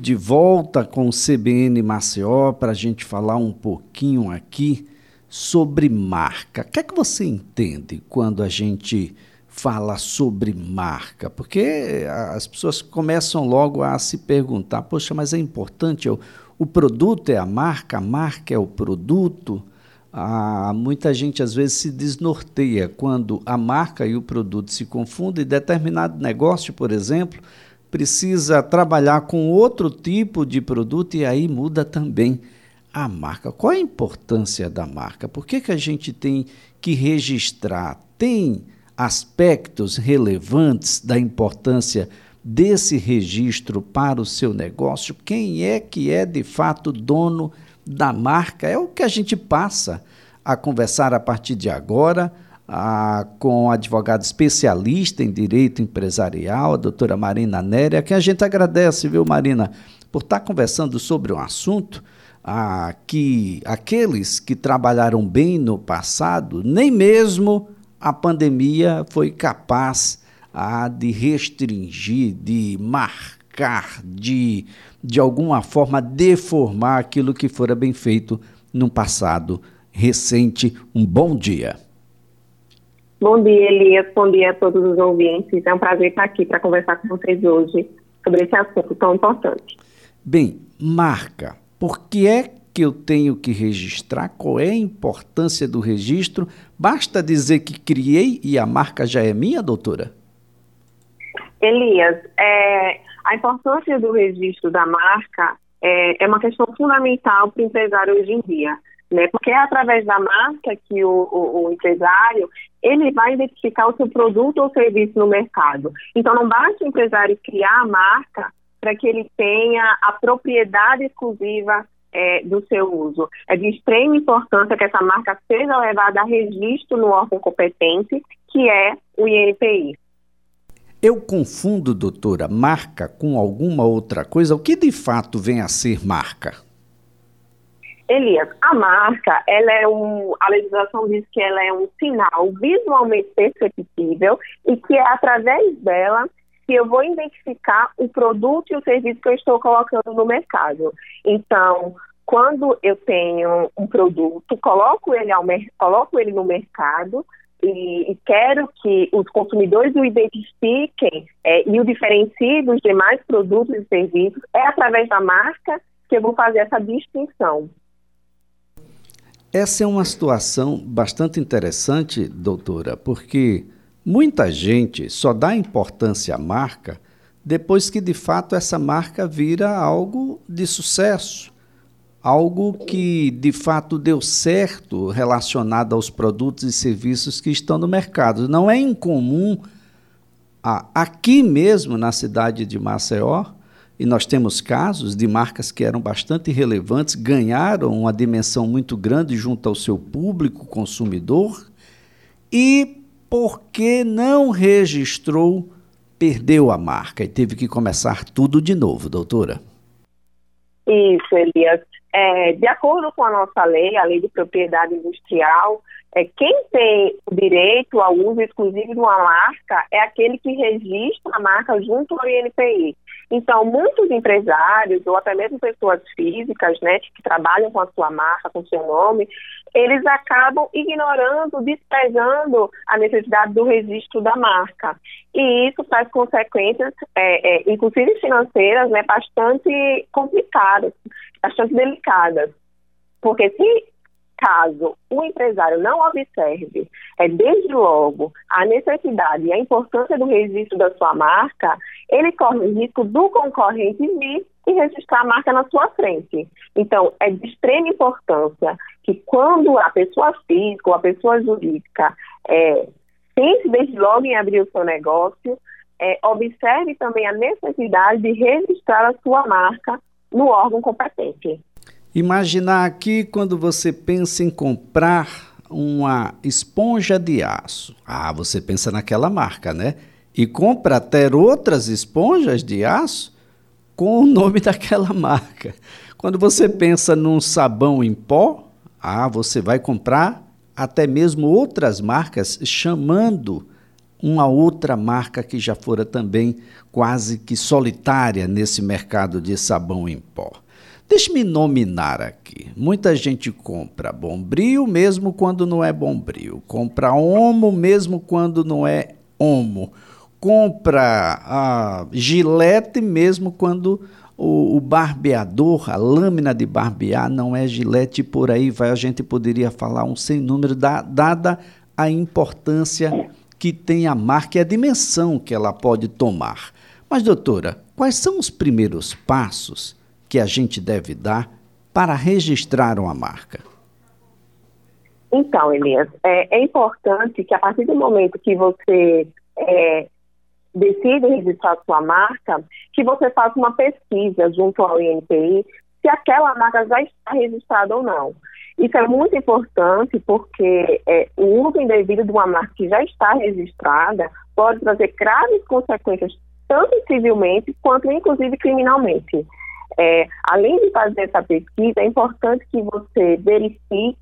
de volta com o CBN Maceió para a gente falar um pouquinho aqui sobre marca. O que é que você entende quando a gente fala sobre marca? Porque as pessoas começam logo a se perguntar: poxa, mas é importante, o, o produto é a marca, a marca é o produto. Ah, muita gente às vezes se desnorteia quando a marca e o produto se confundem. Determinado negócio, por exemplo, precisa trabalhar com outro tipo de produto e aí muda também a marca. Qual a importância da marca? Por que, que a gente tem que registrar? Tem aspectos relevantes da importância desse registro para o seu negócio? Quem é que é de fato dono da marca? É o que a gente passa a conversar a partir de agora a, com a advogada especialista em direito empresarial, a doutora Marina Néria, que a gente agradece, viu, Marina, por estar conversando sobre um assunto a, que aqueles que trabalharam bem no passado, nem mesmo a pandemia foi capaz a, de restringir, de marcar, de, de alguma forma deformar aquilo que fora bem feito no passado recente. Um bom dia. Bom dia, Elias. Bom dia a todos os ouvintes. É um prazer estar aqui para conversar com vocês hoje sobre esse assunto tão importante. Bem, marca. Por que é que eu tenho que registrar? Qual é a importância do registro? Basta dizer que criei e a marca já é minha, doutora? Elias, é, a importância do registro da marca é, é uma questão fundamental para o empresário hoje em dia né? Porque é através da marca que o, o, o, empresário ele vai identificar o seu produto ou serviço no mercado. Então não basta o empresário criar a marca para que ele tenha a propriedade exclusiva é, do seu uso. É de extrema importância que essa marca seja levada a registro no órgão competente, que é o INPI. Eu confundo, doutora, marca com alguma outra coisa. O que de fato vem a ser marca? Elias, a marca, ela é um, a legislação diz que ela é um sinal visualmente perceptível e que é através dela que eu vou identificar o produto e o serviço que eu estou colocando no mercado. Então, quando eu tenho um produto, coloco ele, ao coloco ele no mercado e, e quero que os consumidores o identifiquem é, e o diferenciem dos demais produtos e serviços, é através da marca que eu vou fazer essa distinção. Essa é uma situação bastante interessante, doutora, porque muita gente só dá importância à marca depois que de fato essa marca vira algo de sucesso, algo que de fato deu certo relacionado aos produtos e serviços que estão no mercado. Não é incomum aqui mesmo na cidade de Maceió e nós temos casos de marcas que eram bastante relevantes, ganharam uma dimensão muito grande junto ao seu público consumidor e, porque não registrou, perdeu a marca e teve que começar tudo de novo, doutora. Isso, Elias. É, de acordo com a nossa lei, a lei de propriedade industrial, é, quem tem o direito ao uso exclusivo de uma marca é aquele que registra a marca junto ao INPI. Então, muitos empresários ou até mesmo pessoas físicas, né, que trabalham com a sua marca, com o seu nome, eles acabam ignorando, desprezando a necessidade do registro da marca. E isso traz consequências, é, é, inclusive financeiras, né, bastante complicadas, bastante delicadas. Porque se caso o empresário não observe, é, desde logo, a necessidade e a importância do registro da sua marca, ele corre o risco do concorrente vir e registrar a marca na sua frente. Então, é de extrema importância que quando a pessoa física ou a pessoa jurídica é, pense desde logo em abrir o seu negócio, é, observe também a necessidade de registrar a sua marca no órgão competente. Imaginar aqui quando você pensa em comprar uma esponja de aço. Ah, você pensa naquela marca, né? E compra até outras esponjas de aço com o nome daquela marca. Quando você pensa num sabão em pó, ah, você vai comprar até mesmo outras marcas chamando uma outra marca que já fora também quase que solitária nesse mercado de sabão em pó. Deixe-me nominar aqui. Muita gente compra Bombril mesmo quando não é Bombril, compra Omo mesmo quando não é Omo, compra a Gillette mesmo quando o, o, barbeador, a lâmina de barbear não é Gillette por aí vai. A gente poderia falar um sem número, da, dada a importância que tem a marca e a dimensão que ela pode tomar. Mas, doutora, quais são os primeiros passos que a gente deve dar para registrar uma marca? Então, Elias, é, é importante que a partir do momento que você é, decide registrar sua marca, que você faça uma pesquisa junto ao INPI se aquela marca já está registrada ou não. Isso é muito importante porque é, o uso indevido de uma marca que já está registrada pode trazer graves consequências, tanto civilmente quanto inclusive criminalmente. É, além de fazer essa pesquisa, é importante que você verifique,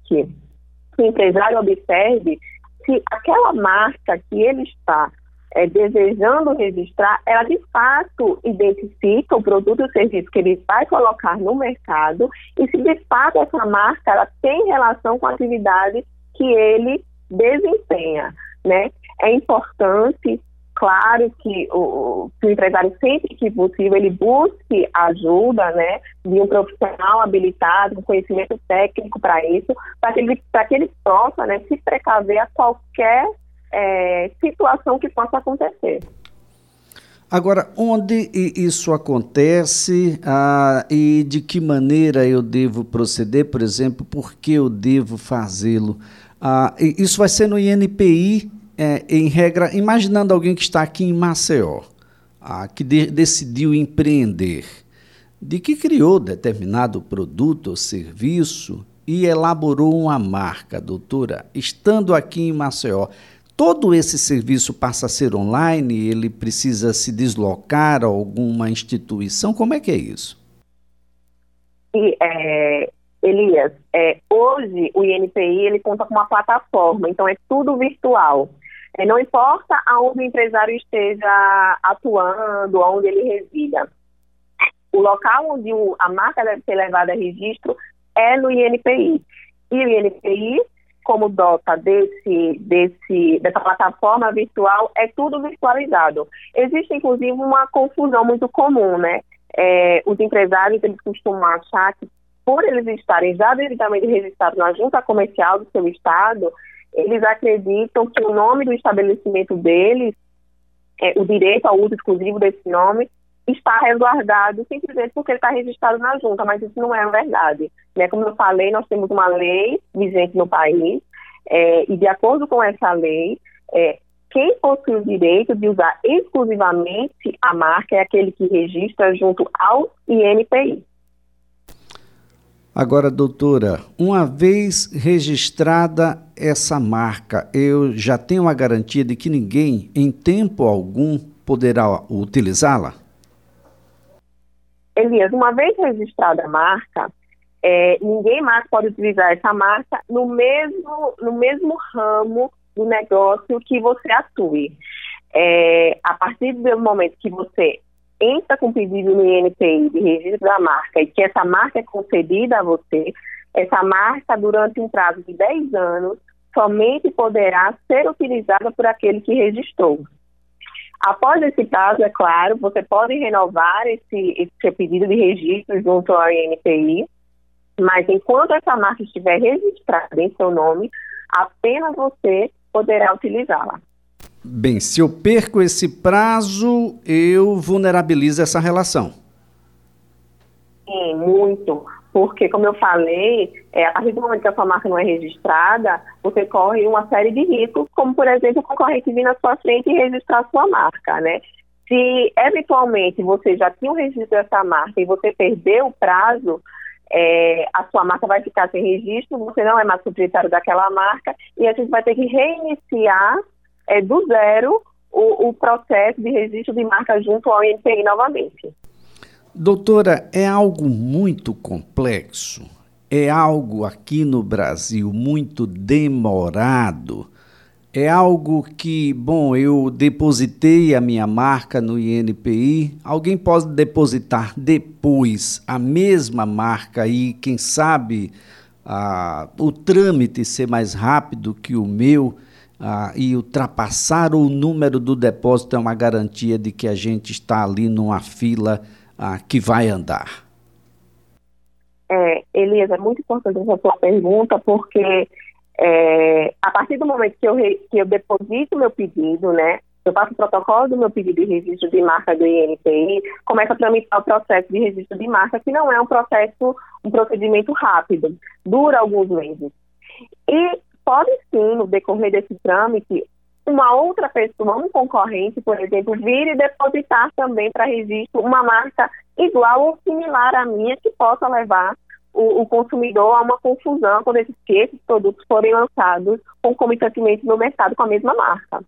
que o empresário observe se aquela marca que ele está é, desejando registrar, ela de fato identifica o produto ou serviço que ele vai colocar no mercado e se de fato essa marca ela tem relação com a atividade que ele desempenha, né? É importante, claro, que o, que o empresário sempre que possível ele busque ajuda, né, de um profissional habilitado, com conhecimento técnico para isso, para que ele para que ele possa, né, se precaver a qualquer é, situação que possa acontecer. Agora, onde isso acontece ah, e de que maneira eu devo proceder, por exemplo, por que eu devo fazê-lo? Ah, isso vai ser no INPI, é, em regra, imaginando alguém que está aqui em Maceió, ah, que de, decidiu empreender, de que criou determinado produto ou serviço e elaborou uma marca, doutora, estando aqui em Maceió todo esse serviço passa a ser online? Ele precisa se deslocar a alguma instituição? Como é que é isso? E, é, Elias, é, hoje o INPI ele conta com uma plataforma, então é tudo virtual. É, não importa aonde o empresário esteja atuando, aonde ele resida. O local onde o, a marca deve ser levada a registro é no INPI. E o INPI como dota desse, desse, dessa plataforma virtual é tudo virtualizado. Existe, inclusive, uma confusão muito comum, né? É, os empresários, eles costumam achar que por eles estarem já devidamente registrados na junta comercial do seu estado, eles acreditam que o nome do estabelecimento deles, é, o direito ao uso exclusivo desse nome, está resguardado simplesmente porque está registrado na junta, mas isso não é verdade. Né? Como eu falei, nós temos uma lei vigente no país, é, e de acordo com essa lei, é, quem possui o direito de usar exclusivamente a marca é aquele que registra junto ao INPI. Agora, doutora, uma vez registrada essa marca, eu já tenho a garantia de que ninguém, em tempo algum, poderá utilizá-la? Elias, uma vez registrada a marca, é, ninguém mais pode utilizar essa marca no mesmo, no mesmo ramo do negócio que você atue. É, a partir do momento que você entra com pedido no INPI de registro da marca e que essa marca é concedida a você, essa marca, durante um prazo de 10 anos, somente poderá ser utilizada por aquele que registrou. Após esse prazo, é claro, você pode renovar esse, esse seu pedido de registro junto ao INPI, mas enquanto essa marca estiver registrada em seu nome, apenas você poderá utilizá-la. Bem, se eu perco esse prazo, eu vulnerabilizo essa relação. Sim, muito porque, como eu falei, é, a partir do momento que a sua marca não é registrada, você corre uma série de riscos, como, por exemplo, o concorrente vir na sua frente e registrar a sua marca, né? Se, eventualmente, você já tinha o registro dessa marca e você perdeu o prazo, é, a sua marca vai ficar sem registro, você não é mais proprietário daquela marca e a gente vai ter que reiniciar é, do zero o, o processo de registro de marca junto ao INPI novamente. Doutora, é algo muito complexo, é algo aqui no Brasil muito demorado. É algo que, bom, eu depositei a minha marca no INPI, alguém pode depositar depois a mesma marca e, quem sabe, ah, o trâmite ser mais rápido que o meu ah, e ultrapassar o número do depósito é uma garantia de que a gente está ali numa fila ah, que vai andar. É, Elias, é muito importante essa sua pergunta, porque é, a partir do momento que eu, re, que eu deposito meu pedido, né, eu faço o protocolo do meu pedido de registro de marca do INPI, começa a tramitar o processo de registro de marca, que não é um processo, um procedimento rápido, dura alguns meses. E pode sim, no decorrer desse trâmite, uma outra pessoa, um concorrente, por exemplo, vir e depositar também para registro uma marca igual ou similar à minha, que possa levar o, o consumidor a uma confusão quando esses, esses produtos forem lançados concomitantemente no mercado com a mesma marca.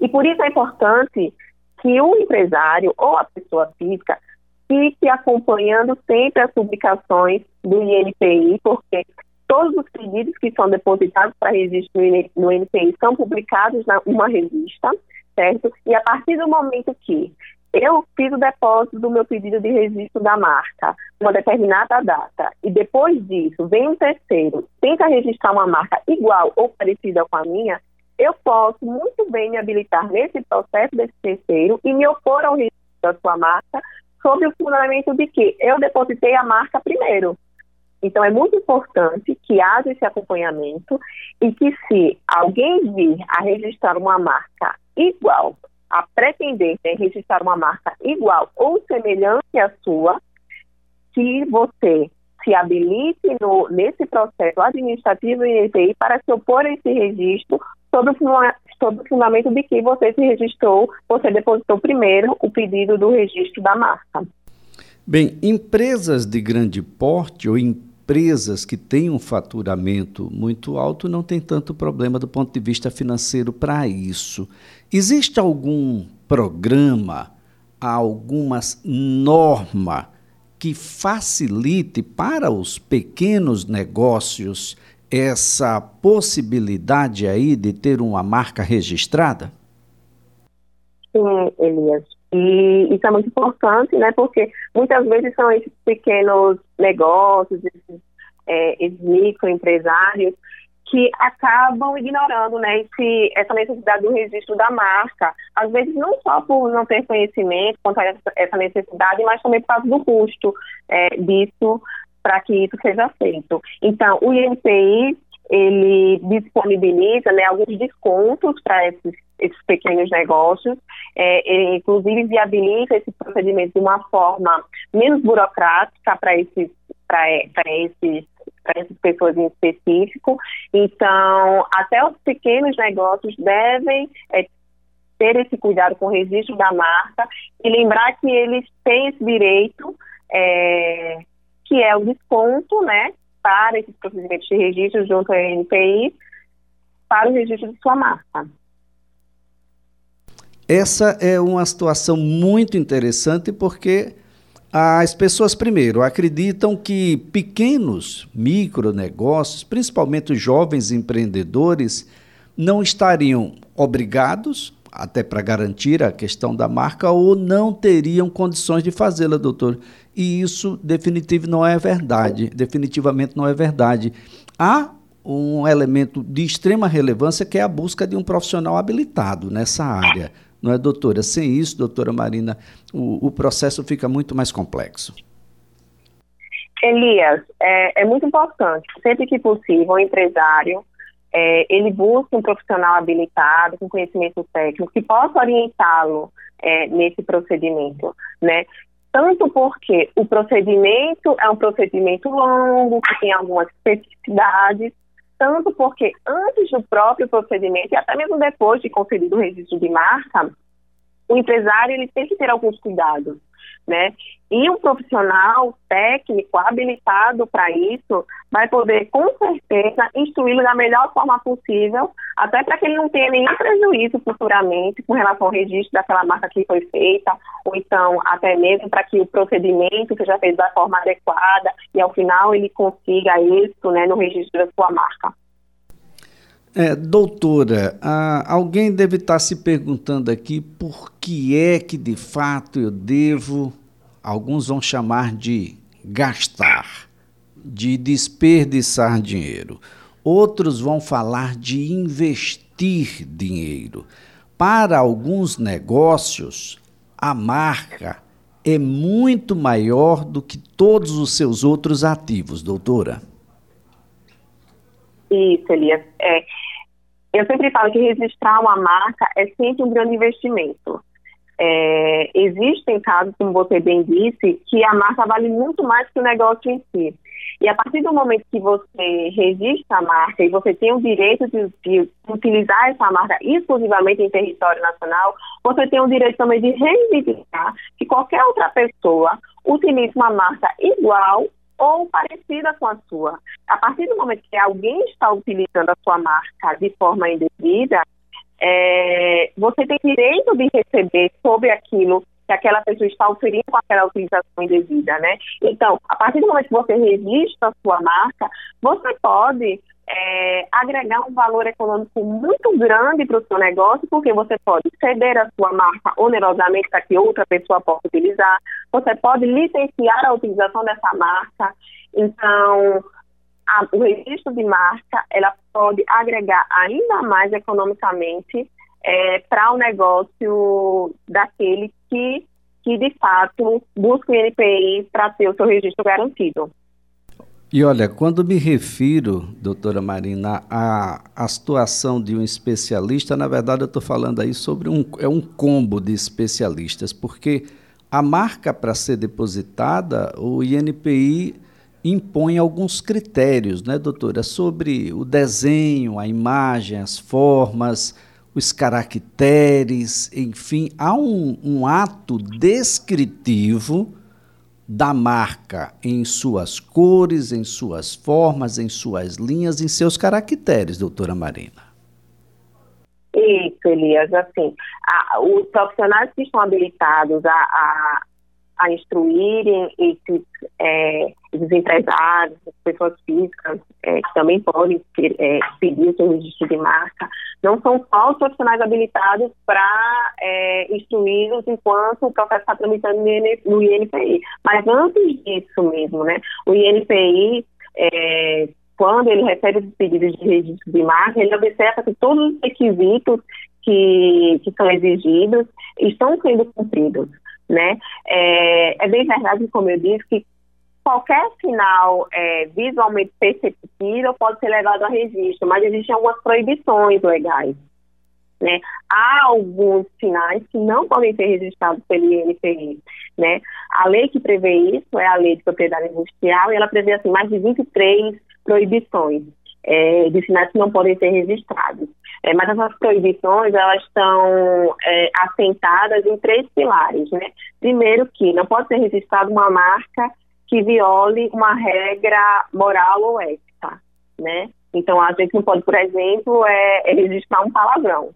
E por isso é importante que o empresário ou a pessoa física fique acompanhando sempre as publicações do INPI, porque todos os pedidos que são depositados para registro no INPI são publicados numa revista, certo? E a partir do momento que eu fiz o depósito do meu pedido de registro da marca, uma determinada data, e depois disso vem um terceiro, tenta registrar uma marca igual ou parecida com a minha, eu posso muito bem me habilitar nesse processo desse terceiro e me opor ao registro da sua marca sob o fundamento de que eu depositei a marca primeiro. Então, é muito importante que haja esse acompanhamento e que, se alguém vir a registrar uma marca igual, a pretender né, registrar uma marca igual ou semelhante à sua, que você se habilite no, nesse processo administrativo e EPI para se opor a esse registro sob o fundamento de que você se registrou, você depositou primeiro o pedido do registro da marca. Bem, empresas de grande porte ou empresas que têm um faturamento muito alto não tem tanto problema do ponto de vista financeiro para isso. Existe algum programa, alguma norma que facilite para os pequenos negócios essa possibilidade aí de ter uma marca registrada? Sim, Elias. E isso é muito importante, né? Porque muitas vezes são esses pequenos negócios, esses, é, esses microempresários que acabam ignorando né, esse, essa necessidade do registro da marca. Às vezes não só por não ter conhecimento quanto a essa necessidade, mas também por causa do custo é, disso para que isso seja feito. Então, o INPI ele disponibiliza né, alguns descontos para esses, esses, pequenos negócios, é, inclusive viabiliza esse procedimento de uma forma menos burocrática para esses, esses para essas pessoas em específico. Então, até os pequenos negócios devem é, ter esse cuidado com o registro da marca e lembrar que eles têm esse direito é, que é o desconto, né, para esses procedimentos de registro junto ao NPI, para o registro de sua marca. Essa é uma situação muito interessante porque as pessoas, primeiro, acreditam que pequenos micronegócios, principalmente os jovens empreendedores, não estariam obrigados até para garantir a questão da marca, ou não teriam condições de fazê-la, doutor. E isso definitivo não é verdade, definitivamente não é verdade. Há um elemento de extrema relevância que é a busca de um profissional habilitado nessa área. Não é, doutora? Sem isso, doutora Marina, o, o processo fica muito mais complexo. Elias, é, é muito importante, sempre que possível, o empresário é, ele busca um profissional habilitado, com conhecimento técnico, que possa orientá-lo é, nesse procedimento, né? Tanto porque o procedimento é um procedimento longo, que tem algumas especificidades, tanto porque antes do próprio procedimento, e até mesmo depois de concedido o registro de marca, o empresário ele tem que ter alguns cuidados né? E um profissional técnico habilitado para isso vai poder, com certeza, instruí-lo da melhor forma possível, até para que ele não tenha nenhum prejuízo futuramente com relação ao registro daquela marca que foi feita, ou então até mesmo para que o procedimento seja feito da forma adequada e ao final ele consiga isso né, no registro da sua marca. É, doutora, alguém deve estar se perguntando aqui por que é que de fato eu devo, alguns vão chamar de gastar, de desperdiçar dinheiro. Outros vão falar de investir dinheiro. Para alguns negócios, a marca é muito maior do que todos os seus outros ativos, doutora. Isso, Elias. É, eu sempre falo que registrar uma marca é sempre um grande investimento. É, existem casos, como você bem disse, que a marca vale muito mais que o negócio em si. E a partir do momento que você registra a marca e você tem o direito de, de, utilizar essa marca exclusivamente em território nacional, você tem o direito também de reivindicar que qualquer outra pessoa utilize uma marca igual ou parecida com a sua. A partir do momento que alguém está utilizando a sua marca de forma indevida, é, você tem direito de receber sobre aquilo que aquela pessoa está oferindo com aquela utilização indevida, né? Então, a partir do momento que você registra a sua marca, você pode é, agregar um valor econômico muito grande para o seu negócio, porque você pode ceder a sua marca onerosamente para que outra pessoa possa utilizar, você pode licenciar a utilização dessa marca. Então, a, o registro de marca, ela pode agregar ainda mais economicamente é, para o negócio daquele que, que, de fato, busca o INPI para ter o seu registro garantido. E olha, quando me refiro, doutora Marina, à, à situação de um especialista, na verdade eu estou falando aí sobre um, é um combo de especialistas, porque a marca para ser depositada, o INPI impõe alguns critérios, né, doutora, sobre o desenho, a imagem, as formas, os caracteres, enfim, há um, um ato descritivo da marca em suas cores, em suas formas, em suas linhas, em seus caracteres, doutora Marina. Isso, Elias. Assim, a, os profissionais que estão habilitados a, a, a instruírem esses, é, esses empresários, as pessoas físicas é, que também podem é, pedir o seu registro de marca, não são só os profissionais habilitados para é, instruí-los enquanto o processo está tramitando no INPI. Mas antes disso mesmo, né, o INPI, é, quando ele recebe os pedidos de registro de marca, ele observa que todos os requisitos que, que são exigidos estão sendo cumpridos né? É, é bem verdade, como eu disse, que qualquer sinal é, visualmente perceptível pode ser levado a registro, mas existem algumas proibições legais. Né? Há alguns sinais que não podem ser registrados pelo INPI. Né? A lei que prevê isso é a Lei de Propriedade Industrial e ela prevê assim, mais de 23 proibições é, de sinais que não podem ser registrados. É, mas essas proibições, elas estão é, assentadas em três pilares, né? Primeiro que não pode ser registrada uma marca que viole uma regra moral ou ética, né? Então, a gente não pode, por exemplo, é, é registrar um palavrão.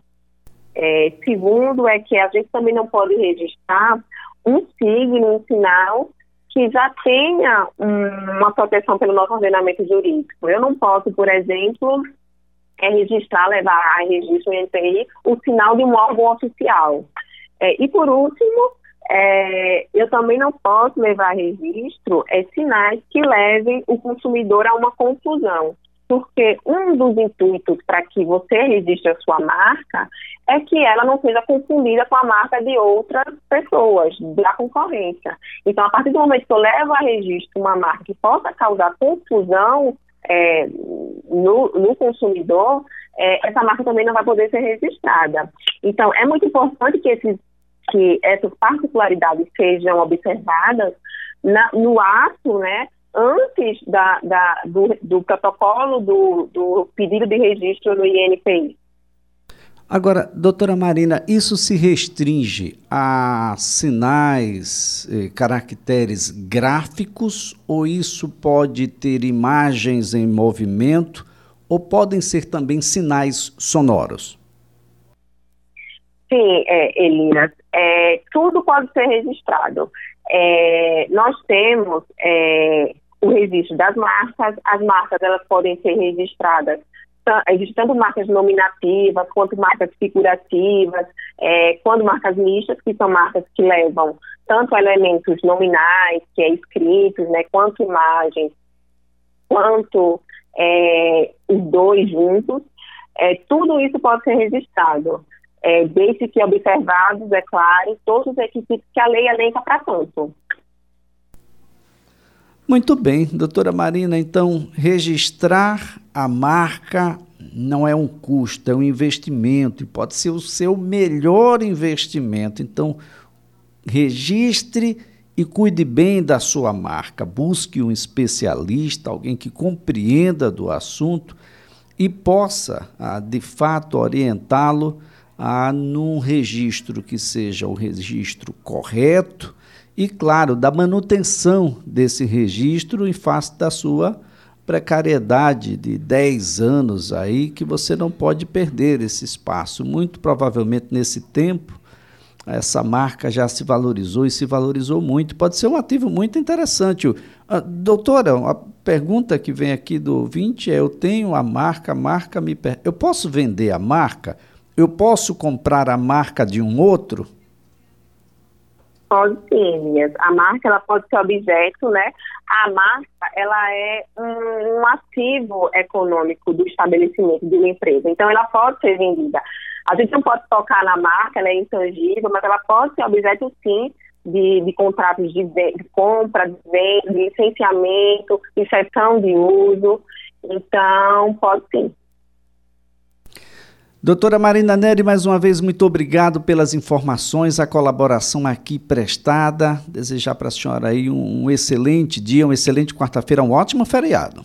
É, segundo é que a gente também não pode registrar um signo, um sinal que já tenha um, uma proteção pelo nosso ordenamento jurídico. Eu não posso, por exemplo, é registrar, levar a registro em NPI o sinal de um órgão oficial. É, e por último, é, eu também não posso levar registro é, sinais que levem o consumidor a uma confusão. Porque um dos intuitos para que você registre a sua marca é que ela não seja confundida com a marca de outras pessoas, da concorrência. Então, a partir do momento que eu levo a registro uma marca que possa causar confusão é, no, no, consumidor, é, essa marca também não vai poder ser registrada. Então, é muito importante que, esses, que essas particularidades sejam observadas na, no ato, né, antes da, da do, do, protocolo do, do pedido de registro no INPI. Agora, doutora Marina, isso se restringe a sinais, eh, caracteres gráficos ou isso pode ter imagens em movimento ou podem ser também sinais sonoros? Sim, é, Elias, é, tudo pode ser registrado. É, nós temos é, o registro das marcas, as marcas elas podem ser registradas tanto marcas nominativas quanto marcas figurativas, é, quanto marcas mistas, que são marcas que levam tanto elementos nominais, que é escritos, né, quanto imagens, quanto é, os dois juntos, é, tudo isso pode ser registrado, é, desde que observados, é claro, todos os requisitos que a lei elenca para tanto. Muito bem, doutora Marina, então registrar a marca não é um custo, é um investimento e pode ser o seu melhor investimento. Então, registre e cuide bem da sua marca. Busque um especialista, alguém que compreenda do assunto e possa, ah, de fato, orientá-lo a num registro que seja o registro correto e, claro, da manutenção desse registro em face da sua precariedade de 10 anos aí, que você não pode perder esse espaço. Muito provavelmente nesse tempo, essa marca já se valorizou e se valorizou muito. Pode ser um ativo muito interessante. Uh, doutora, a pergunta que vem aqui do ouvinte é: eu tenho a marca, a marca me. Per... Eu posso vender a marca? Eu posso comprar a marca de um outro? Pode sim. A marca ela pode ser objeto, né? A marca ela é um, um ativo econômico do estabelecimento de uma empresa. Então ela pode ser vendida. A gente não pode tocar na marca, ela é intangível, mas ela pode ser objeto sim de, de contratos de, de, compra, de venda, de licenciamento, de de uso. Então pode sim. Doutora Marina Neri, mais uma vez, muito obrigado pelas informações, a colaboração aqui prestada. Desejar para a senhora aí um, excelente dia, uma excelente quarta-feira, um ótimo feriado.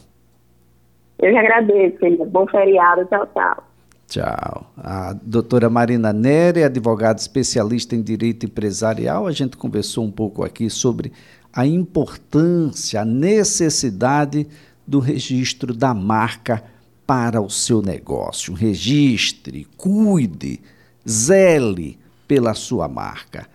Eu que agradeço, querida. Bom feriado. Tchau, tchau. Tchau. A doutora Marina Neri, advogada especialista em direito empresarial, a gente conversou um pouco aqui sobre a importância, a necessidade do registro da marca para o seu negócio. Registre, cuide, zele pela sua marca.